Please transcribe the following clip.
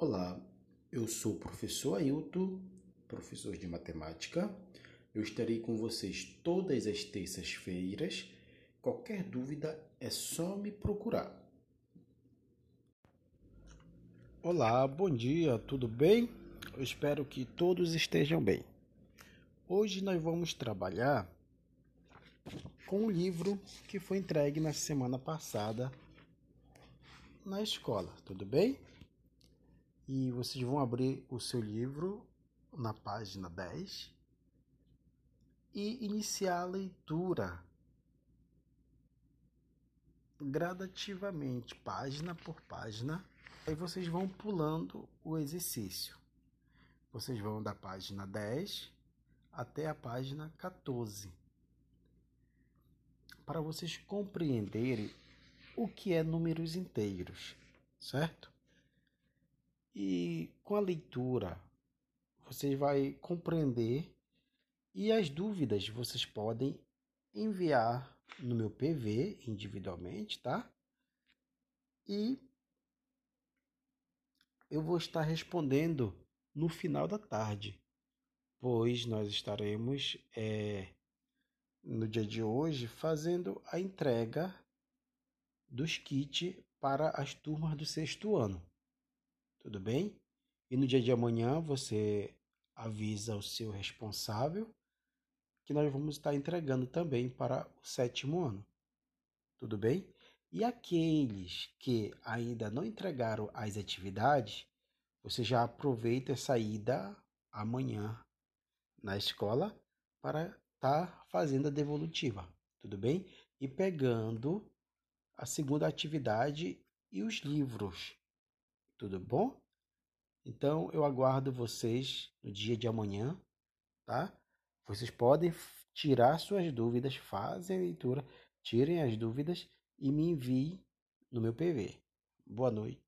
Olá, eu sou o professor Ailton, professor de matemática. Eu estarei com vocês todas as terças-feiras. Qualquer dúvida é só me procurar. Olá, bom dia, tudo bem? Eu espero que todos estejam bem. Hoje nós vamos trabalhar com um livro que foi entregue na semana passada na escola, tudo bem? E vocês vão abrir o seu livro na página 10 e iniciar a leitura gradativamente, página por página. Aí vocês vão pulando o exercício. Vocês vão da página 10 até a página 14. Para vocês compreenderem o que é números inteiros, certo? E com a leitura, você vai compreender e as dúvidas vocês podem enviar no meu PV individualmente, tá? E eu vou estar respondendo no final da tarde, pois nós estaremos é, no dia de hoje fazendo a entrega dos kits para as turmas do sexto ano. Tudo bem? E no dia de amanhã você avisa o seu responsável que nós vamos estar entregando também para o sétimo ano. Tudo bem? E aqueles que ainda não entregaram as atividades, você já aproveita essa ida amanhã na escola para estar tá fazendo a devolutiva, tudo bem? E pegando a segunda atividade e os livros, tudo bom? Então eu aguardo vocês no dia de amanhã, tá? Vocês podem tirar suas dúvidas, fazem a leitura, tirem as dúvidas e me enviem no meu PV. Boa noite.